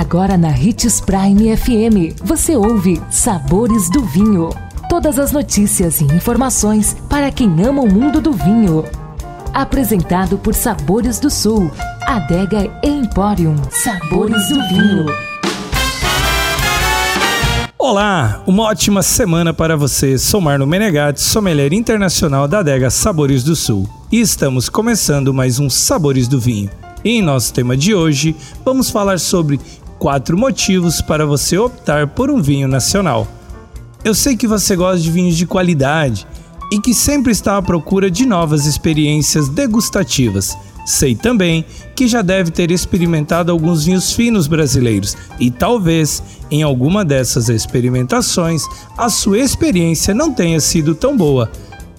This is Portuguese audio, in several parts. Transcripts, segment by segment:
Agora na Ritz Prime FM, você ouve Sabores do Vinho. Todas as notícias e informações para quem ama o mundo do vinho. Apresentado por Sabores do Sul, Adega Emporium. Sabores do Vinho. Olá, uma ótima semana para você. Sou Marno Menegatti, sommelier internacional da Adega Sabores do Sul. E estamos começando mais um Sabores do Vinho. E em nosso tema de hoje, vamos falar sobre quatro motivos para você optar por um vinho nacional. Eu sei que você gosta de vinhos de qualidade e que sempre está à procura de novas experiências degustativas. Sei também que já deve ter experimentado alguns vinhos finos brasileiros e talvez em alguma dessas experimentações a sua experiência não tenha sido tão boa.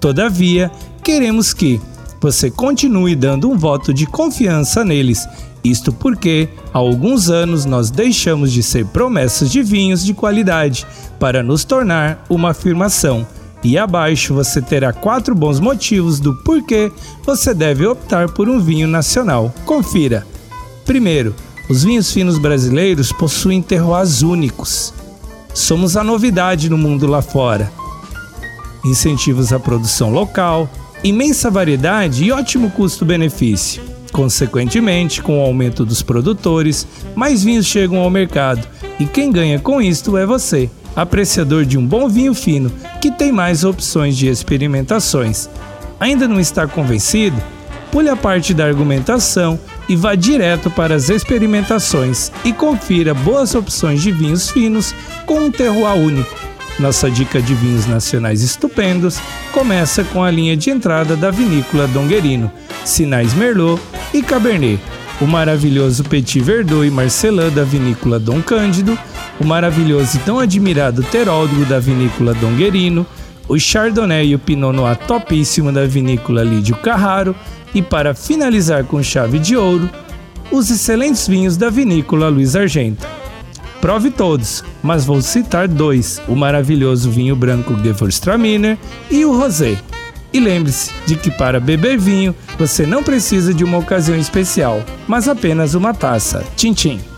Todavia, queremos que você continue dando um voto de confiança neles. Isto porque, há alguns anos, nós deixamos de ser promessas de vinhos de qualidade para nos tornar uma afirmação. E abaixo você terá quatro bons motivos do porquê você deve optar por um vinho nacional. Confira. Primeiro, os vinhos finos brasileiros possuem terroirs únicos. Somos a novidade no mundo lá fora. Incentivos à produção local, imensa variedade e ótimo custo-benefício. Consequentemente, com o aumento dos produtores, mais vinhos chegam ao mercado e quem ganha com isto é você, apreciador de um bom vinho fino que tem mais opções de experimentações. Ainda não está convencido? Pule a parte da argumentação e vá direto para as experimentações e confira boas opções de vinhos finos com um terroir único nossa dica de vinhos nacionais estupendos começa com a linha de entrada da vinícola Donguerino, Sinais Merlot e Cabernet, o maravilhoso Petit Verdot e Marcelin da vinícola Dom Cândido, o maravilhoso e tão admirado Terólogo da vinícola Donguerino, o Chardonnay e o Pinot Noir topíssimo da vinícola Lídio Carraro. E para finalizar com chave de ouro, os excelentes vinhos da vinícola Luiz Argento. Prove todos, mas vou citar dois: o maravilhoso vinho branco Gewürztraminer e o rosé. E lembre-se de que para beber vinho você não precisa de uma ocasião especial, mas apenas uma taça. Tchim, tchim.